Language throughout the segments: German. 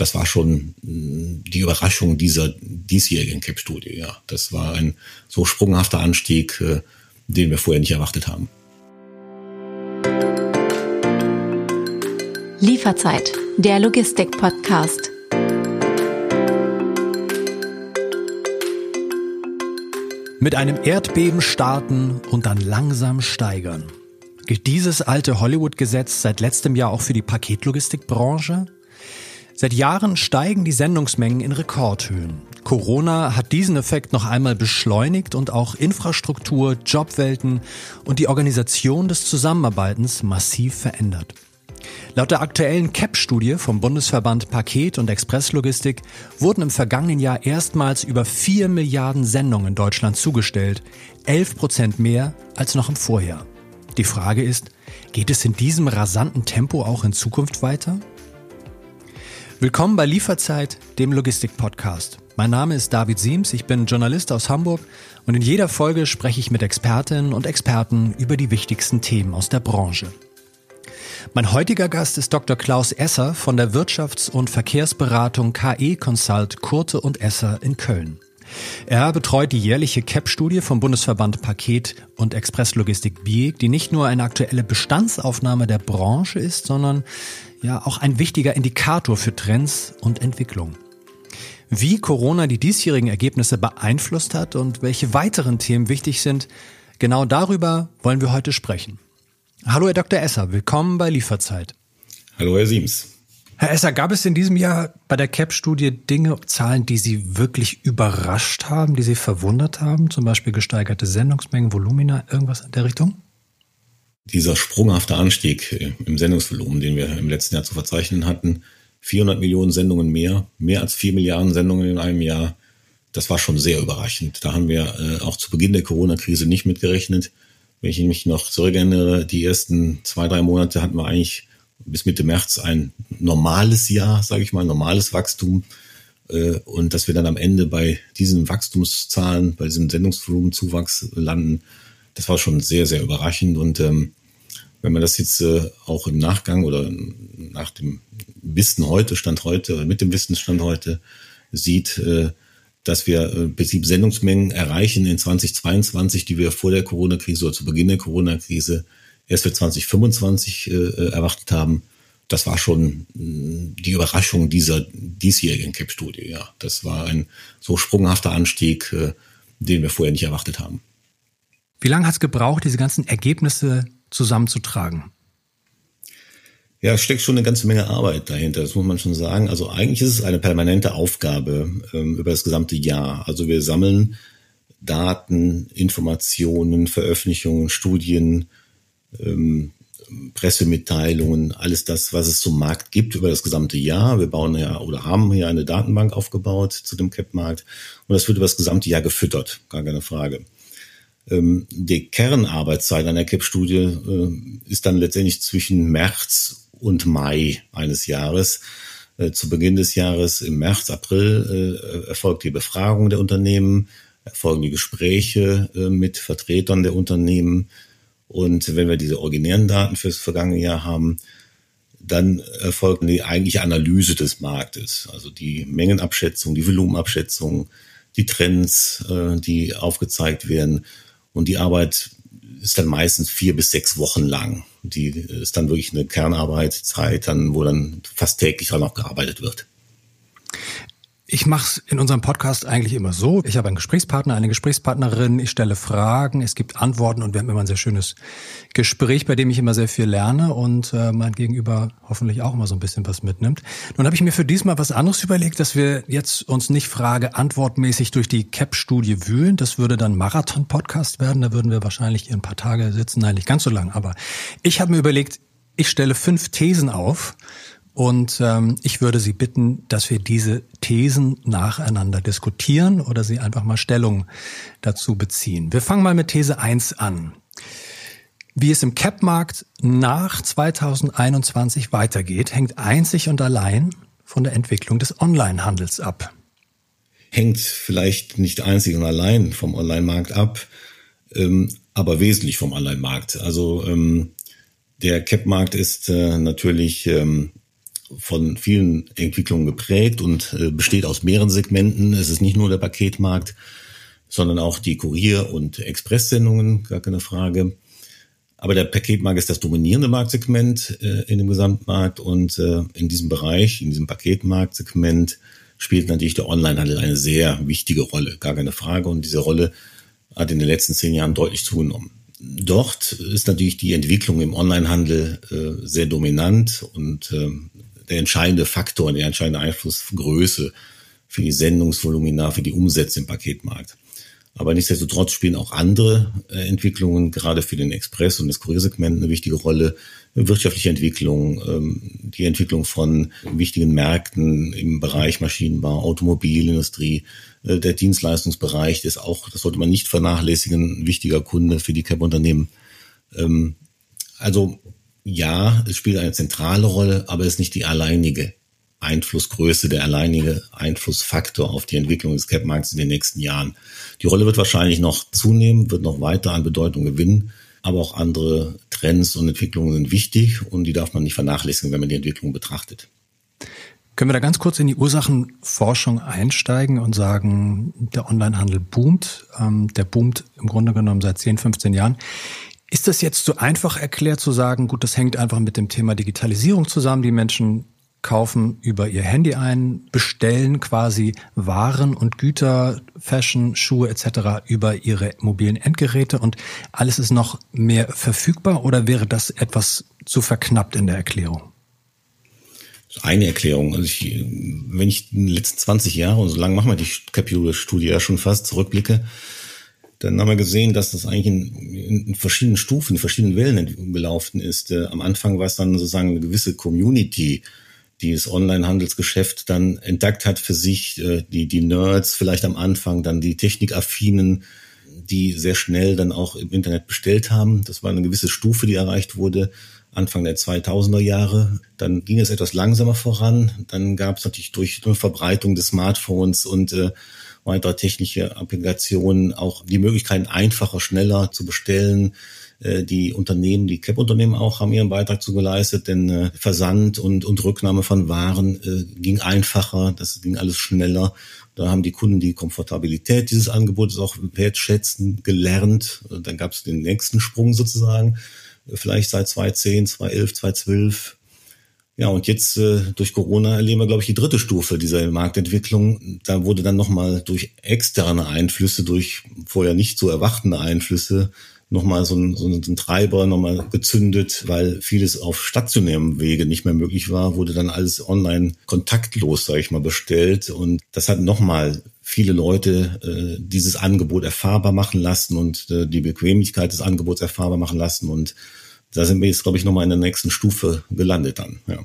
das war schon die Überraschung dieser diesjährigen CAP-Studie. Ja, das war ein so sprunghafter Anstieg, äh, den wir vorher nicht erwartet haben. Lieferzeit, der Logistik-Podcast. Mit einem Erdbeben starten und dann langsam steigern. Gilt dieses alte Hollywood-Gesetz seit letztem Jahr auch für die Paketlogistikbranche? Seit Jahren steigen die Sendungsmengen in Rekordhöhen. Corona hat diesen Effekt noch einmal beschleunigt und auch Infrastruktur, Jobwelten und die Organisation des Zusammenarbeitens massiv verändert. Laut der aktuellen CAP-Studie vom Bundesverband Paket- und Expresslogistik wurden im vergangenen Jahr erstmals über 4 Milliarden Sendungen in Deutschland zugestellt, 11 Prozent mehr als noch im Vorjahr. Die Frage ist, geht es in diesem rasanten Tempo auch in Zukunft weiter? Willkommen bei Lieferzeit, dem Logistik-Podcast. Mein Name ist David Siems, ich bin Journalist aus Hamburg und in jeder Folge spreche ich mit Expertinnen und Experten über die wichtigsten Themen aus der Branche. Mein heutiger Gast ist Dr. Klaus Esser von der Wirtschafts- und Verkehrsberatung KE Consult Kurte und Esser in Köln. Er betreut die jährliche CAP-Studie vom Bundesverband Paket- und Expresslogistik BIEG, die nicht nur eine aktuelle Bestandsaufnahme der Branche ist, sondern ja auch ein wichtiger Indikator für Trends und Entwicklung. Wie Corona die diesjährigen Ergebnisse beeinflusst hat und welche weiteren Themen wichtig sind, genau darüber wollen wir heute sprechen. Hallo Herr Dr. Esser, willkommen bei Lieferzeit. Hallo Herr Siems. Herr Esser, gab es in diesem Jahr bei der CAP-Studie Dinge, Zahlen, die Sie wirklich überrascht haben, die Sie verwundert haben? Zum Beispiel gesteigerte Sendungsmengen, Volumina, irgendwas in der Richtung? Dieser sprunghafte Anstieg äh, im Sendungsvolumen, den wir im letzten Jahr zu verzeichnen hatten, 400 Millionen Sendungen mehr, mehr als 4 Milliarden Sendungen in einem Jahr, das war schon sehr überraschend. Da haben wir äh, auch zu Beginn der Corona-Krise nicht mitgerechnet. Wenn ich mich noch zurückerinnere, die ersten zwei, drei Monate hatten wir eigentlich bis Mitte März ein normales Jahr, sage ich mal, normales Wachstum. Äh, und dass wir dann am Ende bei diesen Wachstumszahlen, bei diesem Sendungsvolumenzuwachs landen, das war schon sehr, sehr überraschend. Und ähm, wenn man das jetzt äh, auch im Nachgang oder nach dem Wissen heute, Stand heute, mit dem Wissensstand heute sieht, äh, dass wir äh, Prinzip Sendungsmengen erreichen in 2022, die wir vor der Corona-Krise oder zu Beginn der Corona-Krise erst für 2025 äh, erwartet haben. Das war schon äh, die Überraschung dieser diesjährigen CAP-Studie. Ja, das war ein so sprunghafter Anstieg, äh, den wir vorher nicht erwartet haben. Wie lange hat es gebraucht, diese ganzen Ergebnisse zusammenzutragen? Ja, es steckt schon eine ganze Menge Arbeit dahinter, das muss man schon sagen. Also eigentlich ist es eine permanente Aufgabe ähm, über das gesamte Jahr. Also wir sammeln Daten, Informationen, Veröffentlichungen, Studien, ähm, Pressemitteilungen, alles das, was es zum Markt gibt über das gesamte Jahr. Wir bauen ja oder haben hier eine Datenbank aufgebaut zu dem CAP-Markt und das wird über das gesamte Jahr gefüttert, gar keine Frage. Ähm, die Kernarbeitszeit einer CAP-Studie äh, ist dann letztendlich zwischen März und Mai eines Jahres. Äh, zu Beginn des Jahres, im März, April, äh, erfolgt die Befragung der Unternehmen, erfolgen die Gespräche mit Vertretern der Unternehmen. Und wenn wir diese originären Daten fürs vergangene Jahr haben, dann erfolgt die eigentliche Analyse des Marktes, also die Mengenabschätzung, die Volumenabschätzung, die Trends, die aufgezeigt werden. Und die Arbeit ist dann meistens vier bis sechs Wochen lang. Die ist dann wirklich eine Kernarbeitszeit, dann, wo dann fast täglich auch noch gearbeitet wird. Ich mache es in unserem Podcast eigentlich immer so. Ich habe einen Gesprächspartner, eine Gesprächspartnerin, ich stelle Fragen, es gibt Antworten und wir haben immer ein sehr schönes Gespräch, bei dem ich immer sehr viel lerne und äh, mein Gegenüber hoffentlich auch immer so ein bisschen was mitnimmt. Nun habe ich mir für diesmal was anderes überlegt, dass wir jetzt uns nicht Frage-Antwortmäßig durch die CAP-Studie wühlen. Das würde dann Marathon-Podcast werden. Da würden wir wahrscheinlich hier ein paar Tage sitzen. Nein, nicht ganz so lang. Aber ich habe mir überlegt, ich stelle fünf Thesen auf und ähm, ich würde Sie bitten, dass wir diese Thesen nacheinander diskutieren oder Sie einfach mal Stellung dazu beziehen. Wir fangen mal mit These 1 an. Wie es im Cap-Markt nach 2021 weitergeht, hängt einzig und allein von der Entwicklung des Onlinehandels ab. Hängt vielleicht nicht einzig und allein vom Online-Markt ab, ähm, aber wesentlich vom Online-Markt. Also ähm, der Cap-Markt ist äh, natürlich ähm, von vielen Entwicklungen geprägt und äh, besteht aus mehreren Segmenten. Es ist nicht nur der Paketmarkt, sondern auch die Kurier- und Expresssendungen, gar keine Frage. Aber der Paketmarkt ist das dominierende Marktsegment äh, in dem Gesamtmarkt und äh, in diesem Bereich, in diesem Paketmarktsegment spielt natürlich der Onlinehandel eine sehr wichtige Rolle, gar keine Frage. Und diese Rolle hat in den letzten zehn Jahren deutlich zugenommen. Dort ist natürlich die Entwicklung im Onlinehandel äh, sehr dominant und äh, der entscheidende Faktor, der entscheidende Einflussgröße für die Sendungsvolumina, für die Umsätze im Paketmarkt. Aber nichtsdestotrotz spielen auch andere äh, Entwicklungen, gerade für den Express- und das Kuriersegment, eine wichtige Rolle. Wirtschaftliche Entwicklung, ähm, die Entwicklung von wichtigen Märkten im Bereich Maschinenbau, Automobilindustrie, äh, der Dienstleistungsbereich ist auch, das sollte man nicht vernachlässigen, ein wichtiger Kunde für die CAP-Unternehmen. Ähm, also ja, es spielt eine zentrale Rolle, aber es ist nicht die alleinige Einflussgröße, der alleinige Einflussfaktor auf die Entwicklung des Cap-Markts in den nächsten Jahren. Die Rolle wird wahrscheinlich noch zunehmen, wird noch weiter an Bedeutung gewinnen, aber auch andere Trends und Entwicklungen sind wichtig und die darf man nicht vernachlässigen, wenn man die Entwicklung betrachtet. Können wir da ganz kurz in die Ursachenforschung einsteigen und sagen, der Onlinehandel boomt, ähm, der boomt im Grunde genommen seit 10, 15 Jahren. Ist das jetzt so einfach erklärt zu sagen, gut, das hängt einfach mit dem Thema Digitalisierung zusammen, die Menschen kaufen über ihr Handy ein, bestellen quasi Waren und Güter, Fashion, Schuhe etc. über ihre mobilen Endgeräte und alles ist noch mehr verfügbar oder wäre das etwas zu verknappt in der Erklärung? Eine Erklärung. Also ich, wenn ich in den letzten 20 Jahre, und so lange machen wir die Capsule-Studie ja schon fast, zurückblicke, dann haben wir gesehen, dass das eigentlich in, in verschiedenen Stufen, in verschiedenen Wellen gelaufen ist. Äh, am Anfang war es dann sozusagen eine gewisse Community, die das Online-Handelsgeschäft dann entdeckt hat für sich, äh, die, die Nerds vielleicht am Anfang, dann die Technikaffinen, die sehr schnell dann auch im Internet bestellt haben. Das war eine gewisse Stufe, die erreicht wurde. Anfang der 2000er Jahre. Dann ging es etwas langsamer voran. Dann gab es natürlich durch Verbreitung des Smartphones und äh, weiterer technische Applikationen auch die Möglichkeit, einfacher, schneller zu bestellen, äh, die Unternehmen, die CAP-Unternehmen auch haben ihren Beitrag zu geleistet, denn äh, Versand und, und Rücknahme von Waren äh, ging einfacher, das ging alles schneller. Da haben die Kunden die Komfortabilität dieses Angebotes auch wertschätzen gelernt. Dann gab es den nächsten Sprung sozusagen, vielleicht seit 2010, 2011, 2012. Ja, und jetzt äh, durch Corona erleben wir, glaube ich, die dritte Stufe dieser Marktentwicklung. Da wurde dann nochmal durch externe Einflüsse, durch vorher nicht so erwartende Einflüsse nochmal so ein, so ein Treiber nochmal gezündet, weil vieles auf stationärem Wege nicht mehr möglich war, wurde dann alles online kontaktlos, sage ich mal, bestellt. Und das hat nochmal viele Leute äh, dieses Angebot erfahrbar machen lassen und äh, die Bequemlichkeit des Angebots erfahrbar machen lassen. Und da sind wir jetzt, glaube ich, nochmal in der nächsten Stufe gelandet dann. Ja.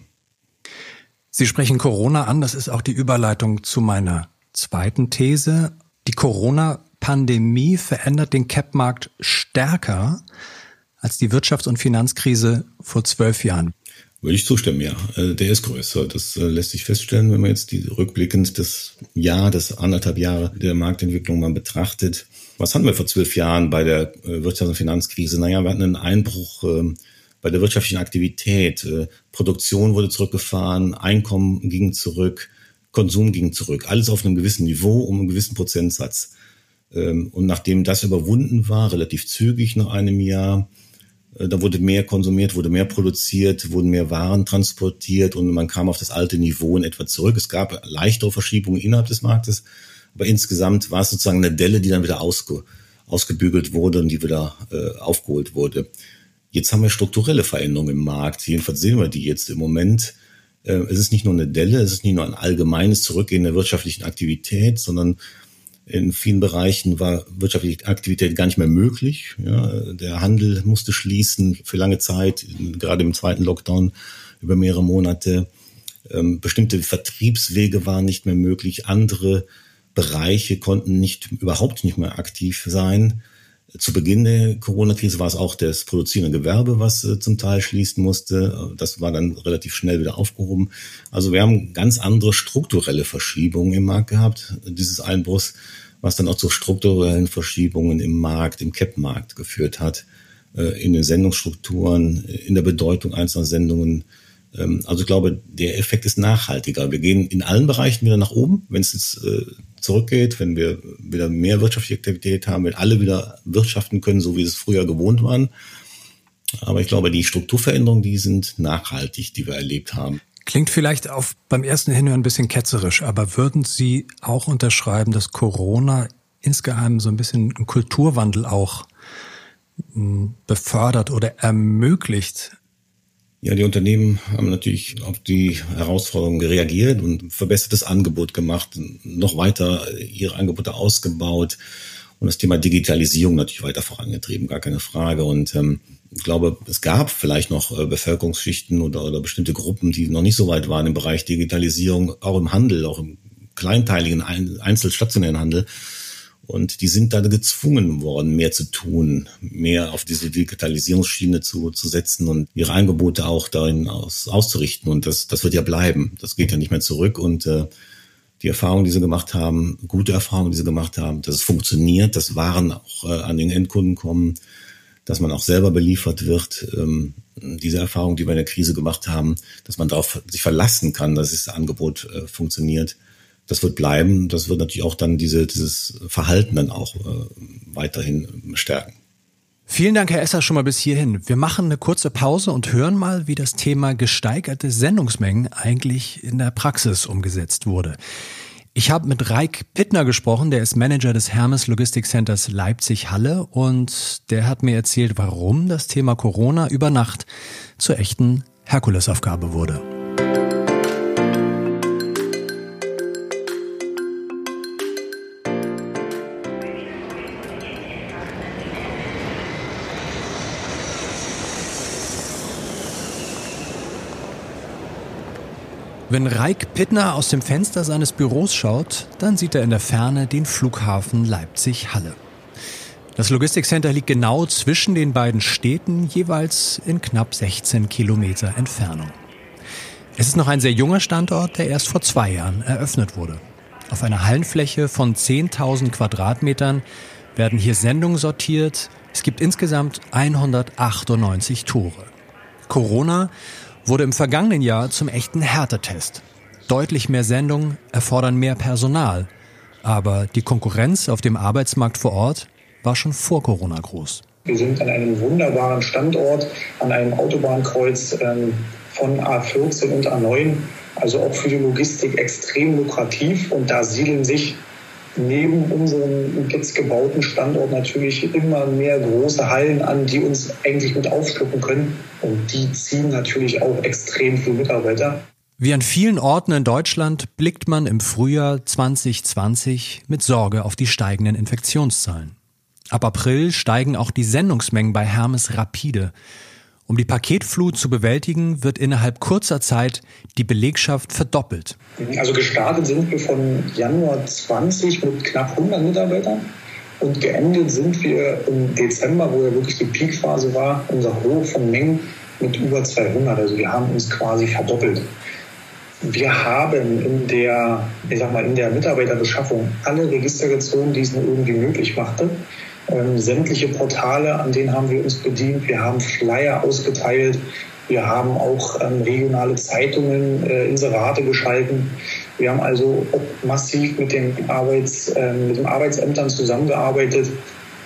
Sie sprechen Corona an, das ist auch die Überleitung zu meiner zweiten These. Die Corona Pandemie verändert den Cap-Markt stärker als die Wirtschafts- und Finanzkrise vor zwölf Jahren. Würde ich zustimmen, ja. Äh, der ist größer. Das äh, lässt sich feststellen, wenn man jetzt die rückblickend das Jahr, das anderthalb Jahre der Marktentwicklung mal betrachtet. Was hatten wir vor zwölf Jahren bei der äh, Wirtschafts- und Finanzkrise? Naja, wir hatten einen Einbruch ähm, bei der wirtschaftlichen Aktivität. Produktion wurde zurückgefahren, Einkommen ging zurück, Konsum ging zurück. Alles auf einem gewissen Niveau um einen gewissen Prozentsatz. Ähm, und nachdem das überwunden war, relativ zügig nach einem Jahr, äh, da wurde mehr konsumiert, wurde mehr produziert, wurden mehr Waren transportiert und man kam auf das alte Niveau in etwa zurück. Es gab leichtere Verschiebungen innerhalb des Marktes, aber insgesamt war es sozusagen eine Delle, die dann wieder ausge, ausgebügelt wurde und die wieder äh, aufgeholt wurde. Jetzt haben wir strukturelle Veränderungen im Markt. Jedenfalls sehen wir die jetzt im Moment. Äh, es ist nicht nur eine Delle, es ist nicht nur ein allgemeines Zurückgehen der wirtschaftlichen Aktivität, sondern in vielen Bereichen war wirtschaftliche Aktivität gar nicht mehr möglich. Ja, der Handel musste schließen für lange Zeit, gerade im zweiten Lockdown über mehrere Monate. Ähm, bestimmte Vertriebswege waren nicht mehr möglich. Andere Bereiche konnten nicht, überhaupt nicht mehr aktiv sein. Zu Beginn der Corona-Krise war es auch das produzierende Gewerbe, was äh, zum Teil schließen musste. Das war dann relativ schnell wieder aufgehoben. Also wir haben ganz andere strukturelle Verschiebungen im Markt gehabt, dieses Einbruchs, was dann auch zu strukturellen Verschiebungen im Markt, im Cap-Markt geführt hat, äh, in den Sendungsstrukturen, in der Bedeutung einzelner Sendungen, Ähm, also ich glaube, der Effekt ist nachhaltiger. Wir gehen in allen Bereichen wieder nach oben, wenn es jetzt äh, zurückgeht, wenn wir wieder mehr wirtschaftliche Aktivität haben, wenn alle wieder wirtschaften können, so wie es früher gewohnt waren. Aber ich glaube, die Strukturveränderungen, die sind nachhaltig, die wir erlebt haben. Klingt vielleicht auf beim ersten Hinhören ein bisschen ketzerisch, aber würden Sie auch unterschreiben, dass Corona insgeheim so ein bisschen einen Kulturwandel auch hm, befördert oder ermöglicht? Ja, die Unternehmen haben natürlich auf die Herausforderungen reagiert und verbessertes Angebot gemacht, noch weiter ihre Angebote ausgebaut und das Thema Digitalisierung natürlich weiter vorangetrieben, gar keine Frage. Und ähm, ich glaube, es gab vielleicht noch äh, Bevölkerungsschichten oder, oder bestimmte Gruppen, die noch nicht so weit waren im Bereich Digitalisierung, auch im Handel, auch im kleinteiligen einzelstationären Handel, und die sind da gezwungen worden, mehr zu tun, mehr auf diese Digitalisierungsschiene zu, zu setzen und ihre Angebote auch darin aus, auszurichten. Und das, das wird ja bleiben. Das geht ja nicht mehr zurück. Und äh, die Erfahrungen, die sie gemacht haben, gute Erfahrungen, die sie gemacht haben, dass es funktioniert, dass Waren auch äh, an den Endkunden kommen, dass man auch selber beliefert wird. Ähm, diese Erfahrung, die wir in der Krise gemacht haben, dass man darauf sich verlassen kann, dass das Angebot äh, funktioniert das wird bleiben. Das wird natürlich auch dann diese, dieses Verhalten dann auch äh, weiterhin stärken. Vielen Dank, Herr Esser, schon mal bis hierhin. Wir machen eine kurze Pause und hören mal, wie das Thema gesteigerte Sendungsmengen eigentlich in der Praxis umgesetzt wurde. Ich habe mit Reik Pittner gesprochen, der ist Manager des Hermes Logistik Centers Leipzig-Halle und der hat mir erzählt, warum das Thema Corona über Nacht zur echten Herkulesaufgabe wurde. Wenn Reik Pittner aus dem Fenster seines Büros schaut, dann sieht er in der Ferne den Flughafen Leipzig-Halle. Das Logistikcenter liegt genau zwischen den beiden Städten, jeweils in knapp 16 Kilometer Entfernung. Es ist noch ein sehr junger Standort, der erst vor zwei Jahren eröffnet wurde. Auf einer Hallenfläche von 10.000 Quadratmetern werden hier Sendungen sortiert. Es gibt insgesamt 198 Tore. Corona wurde im vergangenen Jahr zum echten Härtetest. Deutlich mehr Sendungen erfordern mehr Personal. Aber die Konkurrenz auf dem Arbeitsmarkt vor Ort war schon vor Corona groß. Wir sind an einem wunderbaren Standort, an einem Autobahnkreuz ähm, von A14 und A9, also auch für die Logistik extrem lukrativ. Und da siedeln sich neben unserem jetzt gebauten Standort natürlich immer mehr große Hallen an, die uns eigentlich mit aufschlucken können. Und die ziehen natürlich auch extrem viele Mitarbeiter. Wie an vielen Orten in Deutschland blickt man im Frühjahr 2020 mit Sorge auf die steigenden Infektionszahlen. Ab April steigen auch die Sendungsmengen bei Hermes rapide. Um die Paketflut zu bewältigen, wird innerhalb kurzer Zeit die Belegschaft verdoppelt. Also gestartet sind wir von Januar 20 mit knapp 100 Mitarbeitern und geendet sind wir im Dezember, wo ja wirklich die Peakphase war, unser Hoch von Mengen mit über 200. Also wir haben uns quasi verdoppelt. Wir haben in der, ich sag mal, in der Mitarbeiterbeschaffung alle Register gezogen, die es nur irgendwie möglich machte. Ähm, sämtliche Portale, an denen haben wir uns bedient. Wir haben Flyer ausgeteilt. Wir haben auch ähm, regionale Zeitungen, äh, Inserate geschalten. Wir haben also massiv mit den, Arbeits, äh, mit den Arbeitsämtern zusammengearbeitet,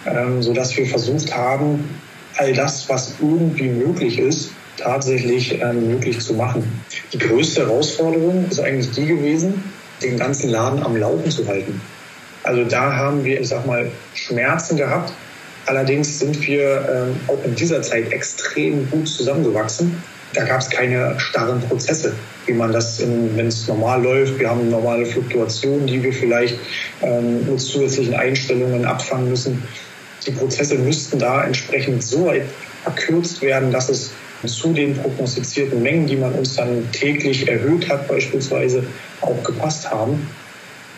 ähm, sodass wir versucht haben, all das, was irgendwie möglich ist, tatsächlich ähm, möglich zu machen. Die größte Herausforderung ist eigentlich die gewesen, den ganzen Laden am Laufen zu halten. Also da haben wir, ich sag mal, Schmerzen gehabt. Allerdings sind wir ähm, auch in dieser Zeit extrem gut zusammengewachsen. Da gab es keine starren Prozesse, wie man das, wenn es normal läuft. Wir haben normale Fluktuationen, die wir vielleicht ähm, mit zusätzlichen Einstellungen abfangen müssen. Die Prozesse müssten da entsprechend so weit verkürzt werden, dass es zu den prognostizierten Mengen, die man uns dann täglich erhöht hat, beispielsweise auch gepasst haben.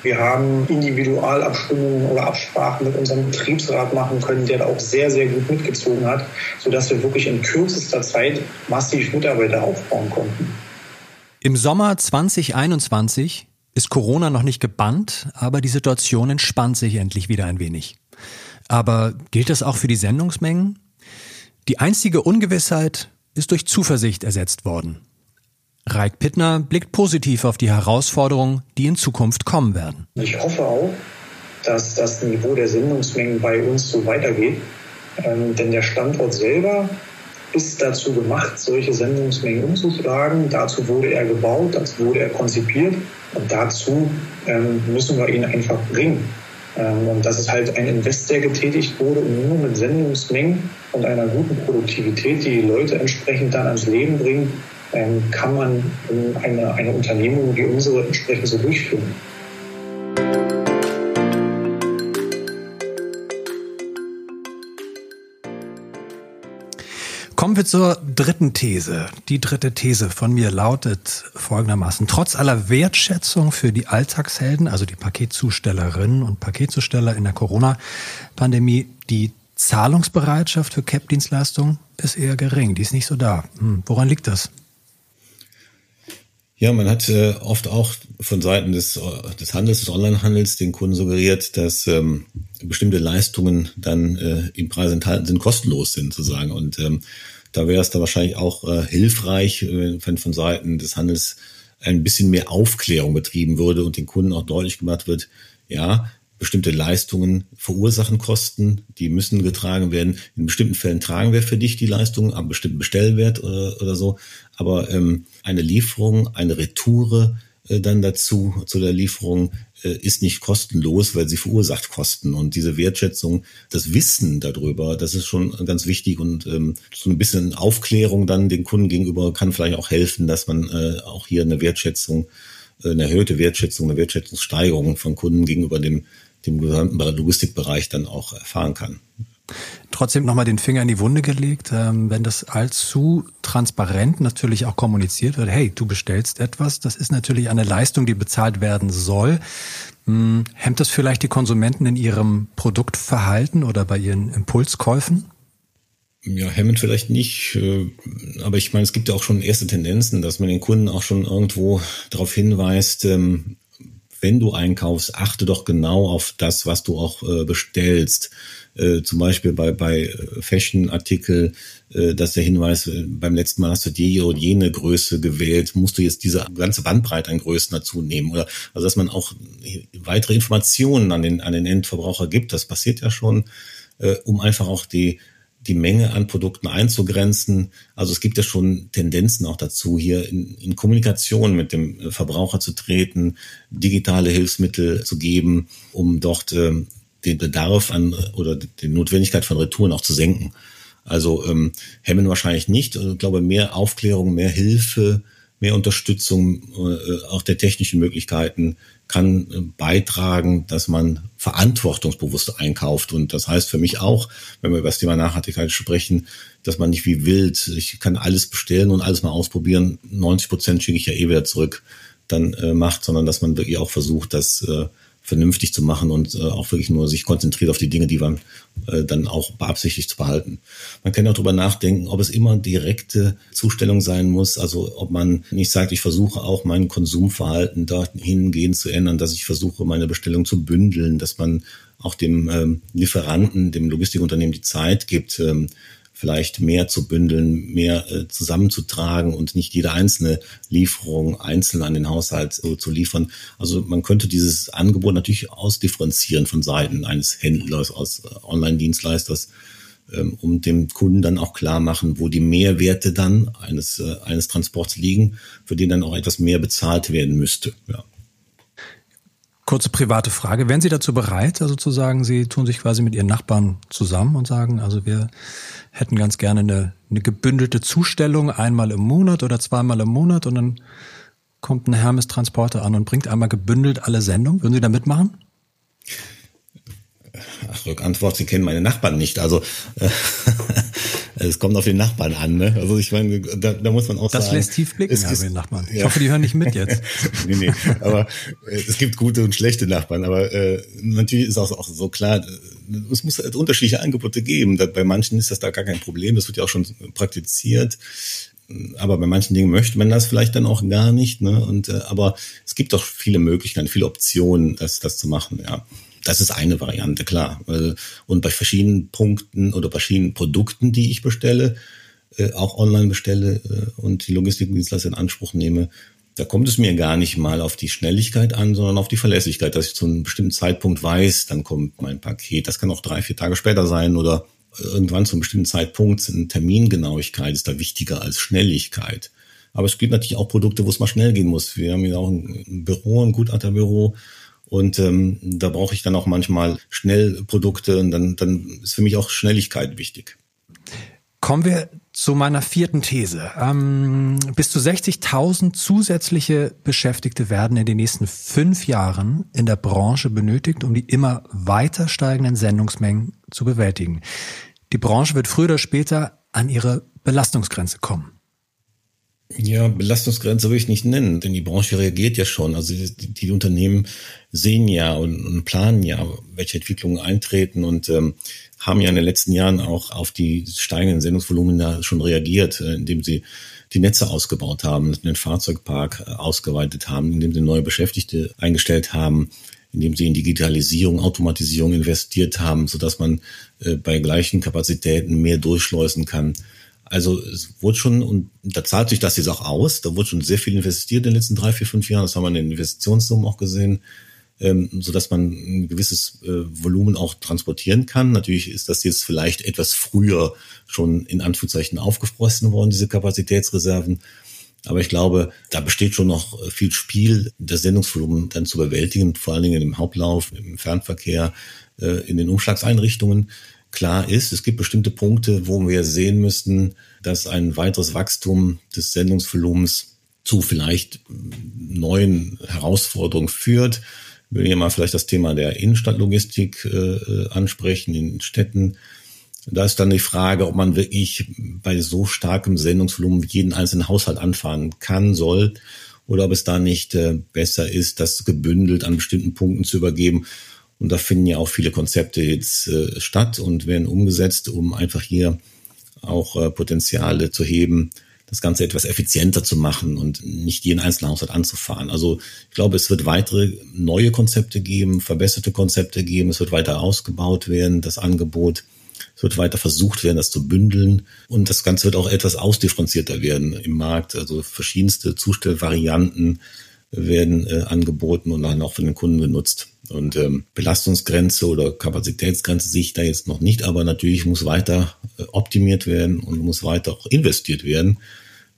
Wir haben Individualabstimmungen oder Absprachen mit unserem Betriebsrat machen können, der da auch sehr, sehr gut mitgezogen hat, sodass wir wirklich in kürzester Zeit massiv Mitarbeiter aufbauen konnten. Im Sommer 2021 ist Corona noch nicht gebannt, aber die Situation entspannt sich endlich wieder ein wenig. Aber gilt das auch für die Sendungsmengen? Die einstige Ungewissheit ist durch Zuversicht ersetzt worden. Reik Pittner blickt positiv auf die Herausforderungen, die in Zukunft kommen werden. Ich hoffe auch, dass das Niveau der Sendungsmengen bei uns so weitergeht. Ähm, denn der Standort selber ist dazu gemacht, solche Sendungsmengen umzuschlagen. Dazu wurde er gebaut, dazu wurde er konzipiert und dazu ähm, müssen wir ihn einfach bringen. Ähm, und das ist halt ein Invest, der getätigt wurde und nur mit Sendungsmengen und einer guten Produktivität, die die Leute entsprechend dann ans Leben bringen, kann man eine, eine Unternehmung wie unsere entsprechend so durchführen. Kommen wir zur dritten These. Die dritte These von mir lautet folgendermaßen. Trotz aller Wertschätzung für die Alltagshelden, also die Paketzustellerinnen und Paketzusteller in der Corona-Pandemie, die Zahlungsbereitschaft für CAP-Dienstleistungen ist eher gering. Die ist nicht so da. Hm, woran liegt das? Ja, man hat äh, oft auch von Seiten des, des Handels, des Onlinehandels den Kunden suggeriert, dass ähm, bestimmte Leistungen dann äh, im Preis enthalten sind, kostenlos sind sozusagen. Und ähm, da wäre es da wahrscheinlich auch äh, hilfreich, wenn von Seiten des Handels ein bisschen mehr Aufklärung betrieben würde und den Kunden auch deutlich gemacht wird, ja, bestimmte Leistungen verursachen Kosten, die müssen getragen werden. In bestimmten Fällen tragen wir für dich die Leistung am bestimmten Bestellwert oder, oder so. Aber ähm, eine Lieferung, eine Retoure äh, dann dazu, zu der Lieferung, äh, ist nicht kostenlos, weil sie verursacht Kosten. Und diese Wertschätzung, das Wissen darüber, das ist schon ganz wichtig. Und ähm, so ein bisschen Aufklärung dann den Kunden gegenüber kann vielleicht auch helfen, dass man äh, auch hier eine Wertschätzung, äh, eine erhöhte Wertschätzung, eine Wertschätzungssteigerung von Kunden gegenüber dem dem gesamten Logistikbereich dann auch erfahren kann. Trotzdem nochmal den Finger in die Wunde gelegt, ähm, wenn das allzu transparent natürlich auch kommuniziert wird, hey, du bestellst etwas, das ist natürlich eine Leistung, die bezahlt werden soll. Hm, hemmt das vielleicht die Konsumenten in ihrem Produktverhalten oder bei ihren Impulskäufen? Ja, hemmend vielleicht nicht, äh, aber ich meine, es gibt ja auch schon erste Tendenzen, dass man den Kunden auch schon irgendwo darauf hinweist, ähm, wenn du einkaufst, achte doch genau auf das, was du auch äh, bestellst. Äh, zum Beispiel bei, bei äh, Fashion-Artikel, äh, dass der Hinweis, äh, beim letzten Mal hast du die oder jene Größe gewählt, musst du jetzt diese ganze Bandbreite an Größen dazu nehmen. Oder also dass man auch weitere Informationen an den, an den Endverbraucher gibt, das passiert ja schon, äh, um einfach auch die die Menge an Produkten einzugrenzen. Also es gibt ja schon Tendenzen auch dazu, hier in, in Kommunikation mit dem Verbraucher zu treten, digitale Hilfsmittel zu geben, um dort ähm, den Bedarf an oder die Notwendigkeit von Retouren auch zu senken. Also ähm, hemmen wahrscheinlich nicht. Ich glaube, mehr Aufklärung, mehr Hilfe, mehr Unterstützung äh, auch der technischen Möglichkeiten kann äh, beitragen, dass man verantwortungsbewusst einkauft. Und das heißt für mich auch, wenn wir über das Thema Nachhaltigkeit sprechen, dass man nicht wie wild, ich kann alles bestellen und alles mal ausprobieren, 90 Prozent schicke ich ja eh wieder zurück, dann äh, macht, sondern dass man wirklich auch versucht, das äh, vernünftig zu machen und äh, auch wirklich nur sich konzentriert auf die Dinge, die man äh, dann auch beabsichtigt zu behalten. Man kann auch darüber nachdenken, ob es immer direkte Zustellung sein muss, also ob man nicht sagt, ich versuche auch mein Konsumverhalten dahingehend zu ändern, dass ich versuche, meine Bestellung zu bündeln, dass man auch dem ähm, Lieferanten, dem Logistikunternehmen die Zeit gibt, ähm, vielleicht mehr zu bündeln, mehr äh, zusammenzutragen und nicht jede einzelne Lieferung einzeln an den Haushalt äh, zu liefern. Also man könnte dieses Angebot natürlich ausdifferenzieren von Seiten eines Händlers, aus äh, Online-Dienstleisters, ähm, um dem Kunden dann auch klar machen, wo die Mehrwerte dann eines, äh, eines Transports liegen, für den dann auch etwas mehr bezahlt werden müsste. Ja. Kurze private Frage. Wären Sie dazu bereit, also zu sagen, Sie tun sich quasi mit Ihren Nachbarn zusammen und sagen, also wir hätten ganz gerne eine, eine gebündelte Zustellung einmal im Monat oder zweimal im Monat und dann kommt ein Hermes-Transporter an und bringt einmal gebündelt alle Sendungen. Würden Sie da mitmachen? Ach, Rückantwort, Sie kennen meine Nachbarn nicht. Also äh, es kommt auf den Nachbarn an. Ne? Also ich meine, da, da muss man auch das sagen. Das lässt tief blicken, es, ist, den Nachbarn. Ich ja. hoffe, die hören nicht mit jetzt. nee, nee, aber äh, es gibt gute und schlechte Nachbarn. Aber äh, natürlich ist auch, auch so klar, äh, es muss halt unterschiedliche Angebote geben. Bei manchen ist das da gar kein Problem. Das wird ja auch schon praktiziert aber bei manchen Dingen möchte man das vielleicht dann auch gar nicht. Ne? Und äh, aber es gibt doch viele Möglichkeiten, viele Optionen, das, das zu machen. Ja. Das ist eine Variante, klar. Und bei verschiedenen Punkten oder verschiedenen Produkten, die ich bestelle, äh, auch online bestelle äh, und die Logistikdienstleister in Anspruch nehme, da kommt es mir gar nicht mal auf die Schnelligkeit an, sondern auf die Verlässlichkeit, dass ich zu einem bestimmten Zeitpunkt weiß, dann kommt mein Paket. Das kann auch drei, vier Tage später sein oder irgendwann zu einem bestimmten Zeitpunkt. Eine Termingenauigkeit ist da wichtiger als Schnelligkeit. Aber es gibt natürlich auch Produkte, wo es mal schnell gehen muss. Wir haben ja auch ein Büro, ein Gutachterbüro. Und ähm, da brauche ich dann auch manchmal schnell Produkte und dann, dann ist für mich auch Schnelligkeit wichtig. Kommen wir zu meiner vierten These. Ähm, bis zu 60.000 zusätzliche Beschäftigte werden in den nächsten fünf Jahren in der Branche benötigt, um die immer weiter steigenden Sendungsmengen zu bewältigen. Die Branche wird früher oder später an ihre Belastungsgrenze kommen. Ja, Belastungsgrenze würde ich nicht nennen, denn die Branche reagiert ja schon. Also die, die Unternehmen sehen ja und, und, planen ja, welche Entwicklungen eintreten und ähm, haben ja in den letzten Jahren auch auf die steigenden Sendungsvolumina schon reagiert, äh, indem sie die Netze ausgebaut haben, den Fahrzeugpark äh, ausgeweitet haben, indem sie neue Beschäftigte eingestellt haben, indem sie in Digitalisierung, Automatisierung investiert haben, sodass man äh, bei gleichen Kapazitäten mehr durchschleusen kann. Also es wurde schon, und da zahlt sich das jetzt auch aus, da wurde schon sehr viel investiert in den letzten drei, vier, fünf Jahren, das haben wir in den Investitionssummen auch gesehen, ähm, so dass man ein gewisses äh, Volumen auch transportieren kann. Natürlich ist das jetzt vielleicht etwas früher schon in Anführungszeichen aufgefressen worden, diese Kapazitätsreserven. Aber ich glaube, da besteht schon noch äh, viel Spiel, das Sendungsvolumen dann zu bewältigen, vor allen Dingen im Hauptlauf, im Fernverkehr, äh, in den Umschlagseinrichtungen. Klar ist, es gibt bestimmte Punkte, wo wir sehen müssten, dass ein weiteres Wachstum des Sendungsvolumens zu vielleicht neuen Herausforderungen führt. Ich will hier mal vielleicht das Thema der Innenstadtlogistik äh, ansprechen in Städten. Da ist dann die Frage, ob man wirklich bei so starkem Sendungsvolumen jeden einzelnen Haushalt anfahren kann, soll, oder ob es da nicht äh, besser ist, das gebündelt an bestimmten Punkten zu übergeben und da finden ja auch viele Konzepte jetzt äh, statt und werden umgesetzt, um einfach hier auch äh, Potenziale zu heben, das Ganze etwas effizienter zu machen und nicht jeden einzelnen Haushalt anzufahren. Also ich glaube, es wird weitere neue Konzepte geben, verbesserte Konzepte geben, es wird weiter ausgebaut werden, das Angebot. Es wird weiter versucht werden, das zu bündeln. Und das Ganze wird auch etwas ausdifferenzierter werden im Markt. Also verschiedenste Zustellvarianten werden äh, angeboten und dann auch von den Kunden genutzt. Und ähm, Belastungsgrenze oder Kapazitätsgrenze sehe ich da jetzt noch nicht, aber natürlich muss weiter äh, optimiert werden und muss weiter auch investiert werden,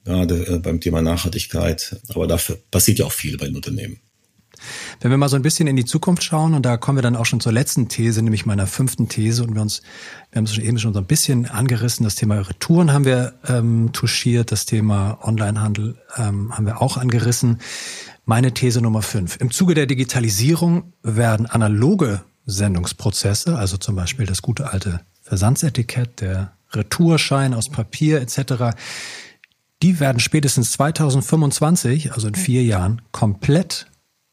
gerade äh, beim Thema Nachhaltigkeit. Aber dafür passiert ja auch viel bei den Unternehmen. Wenn wir mal so ein bisschen in die Zukunft schauen, und da kommen wir dann auch schon zur letzten These, nämlich meiner fünften These, und wir uns, wir haben es eben schon so ein bisschen angerissen, das Thema Retouren haben wir ähm, touchiert, das Thema Onlinehandel ähm, haben wir auch angerissen. Meine These Nummer fünf. Im Zuge der Digitalisierung werden analoge Sendungsprozesse, also zum Beispiel das gute alte Versandsetikett, der Retourschein aus Papier etc., die werden spätestens 2025, also in vier Jahren, komplett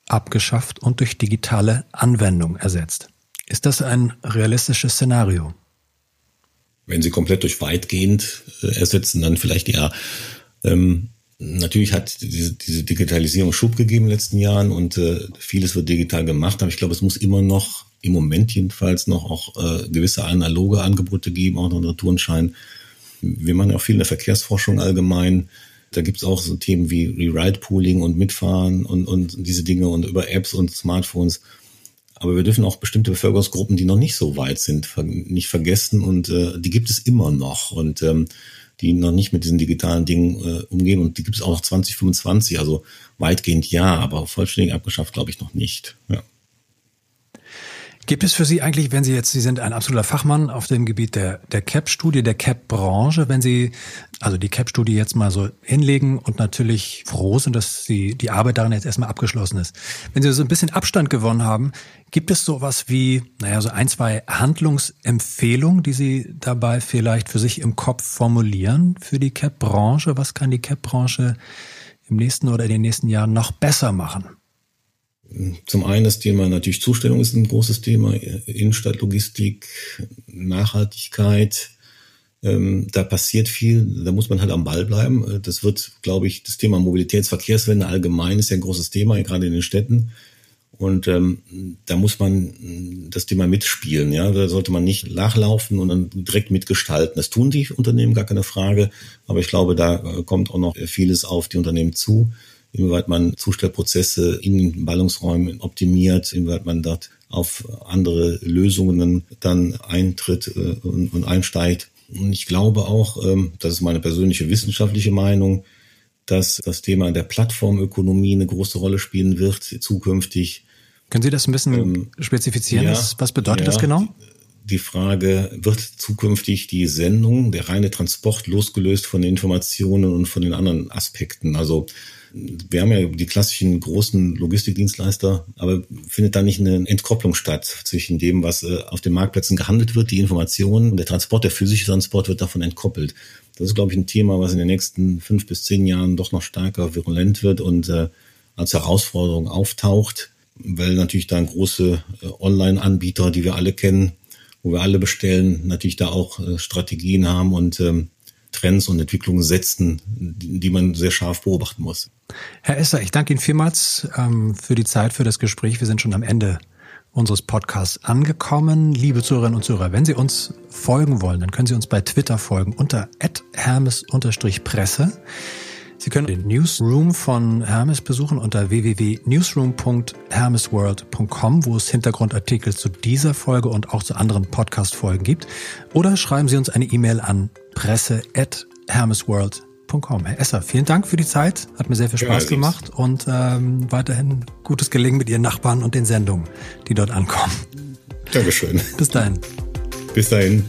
abgeschafft und durch digitale Anwendung ersetzt. Ist das ein realistisches Szenario? Wenn Sie komplett durch weitgehend äh, ersetzen, dann vielleicht ja. Ähm, Natürlich hat diese, diese Digitalisierung Schub gegeben in den letzten Jahren und äh, vieles wird digital gemacht, aber ich glaube, es muss immer noch, im Moment jedenfalls, noch auch äh, gewisse analoge Angebote geben, auch noch Retourenschein. Wir machen ja auch viel in der Verkehrsforschung allgemein. Da gibt's auch so Themen wie Rewrite-Pooling und Mitfahren und, und diese Dinge und über Apps und Smartphones. Aber wir dürfen auch bestimmte Bevölkerungsgruppen, die noch nicht so weit sind, nicht vergessen und äh, die gibt es immer noch. Und ähm, die noch nicht mit diesen digitalen Dingen äh, umgehen. Und die gibt es auch noch 2025, also weitgehend ja, aber vollständig abgeschafft glaube ich noch nicht. Ja. Gibt es für Sie eigentlich, wenn Sie jetzt, Sie sind ein absoluter Fachmann auf dem Gebiet der, der CAP-Studie, der CAP-Branche, wenn Sie also die CAP-Studie jetzt mal so hinlegen und natürlich froh sind, dass Sie die Arbeit darin jetzt erstmal abgeschlossen ist. Wenn Sie so ein bisschen Abstand gewonnen haben, gibt es sowas wie, naja, so ein, zwei Handlungsempfehlungen, die Sie dabei vielleicht für sich im Kopf formulieren für die CAP-Branche? Was kann die CAP-Branche im nächsten oder in den nächsten Jahren noch besser machen? Zum einen das Thema natürlich Zustellung ist ein großes Thema, Innenstadtlogistik, Nachhaltigkeit. Ähm, da passiert viel, da muss man halt am Ball bleiben. Das wird, glaube ich, das Thema Mobilitätsverkehrswende allgemein ist ja ein großes Thema, gerade in den Städten. Und ähm, da muss man das Thema mitspielen. Ja, da sollte man nicht nachlaufen und dann direkt mitgestalten. Das tun die Unternehmen, gar keine Frage. Aber ich glaube, da äh, kommt auch noch vieles auf die Unternehmen zu. Inwieweit man Zustellprozesse in Ballungsräumen optimiert, inwieweit man dort auf andere Lösungen dann eintritt äh, und, und einsteigt. Und ich glaube auch, ähm, das ist meine persönliche wissenschaftliche Meinung, dass das Thema der Plattformökonomie eine große Rolle spielen wird zukünftig. Können Sie das ein bisschen ähm, spezifizieren? Ja, was bedeutet ja, das genau? Die Frage, wird zukünftig die Sendung, der reine Transport losgelöst von den Informationen und von den anderen Aspekten? Also wir haben ja die klassischen großen Logistikdienstleister, aber findet da nicht eine Entkopplung statt zwischen dem, was äh, auf den Marktplätzen gehandelt wird, die Informationen und der Transport, der physische Transport wird davon entkoppelt. Das ist, glaube ich, ein Thema, was in den nächsten fünf bis zehn Jahren doch noch stärker virulent wird und äh, als Herausforderung auftaucht, weil natürlich da große äh, Online-Anbieter, die wir alle kennen, wo wir alle bestellen, natürlich da auch Strategien haben und ähm, Trends und Entwicklungen setzen, die man sehr scharf beobachten muss. Herr Esser, ich danke Ihnen vielmals ähm, für die Zeit, für das Gespräch. Wir sind schon am Ende unseres Podcasts angekommen. Liebe Zuhörerinnen und Zuhörer, wenn Sie uns folgen wollen, dann können Sie uns bei Twitter folgen unter hermes-presse. Sie können den Newsroom von Hermes besuchen unter www.newsroom.hermesworld.com, wo es Hintergrundartikel zu dieser Folge und auch zu anderen Podcast-Folgen gibt. Oder schreiben Sie uns eine E-Mail an presse.hermesworld.com. Herr Esser, vielen Dank für die Zeit. Hat mir sehr viel Spaß ja, gemacht und ähm, weiterhin gutes Gelingen mit Ihren Nachbarn und den Sendungen, die dort ankommen. Dankeschön. Bis dahin. Bis dahin.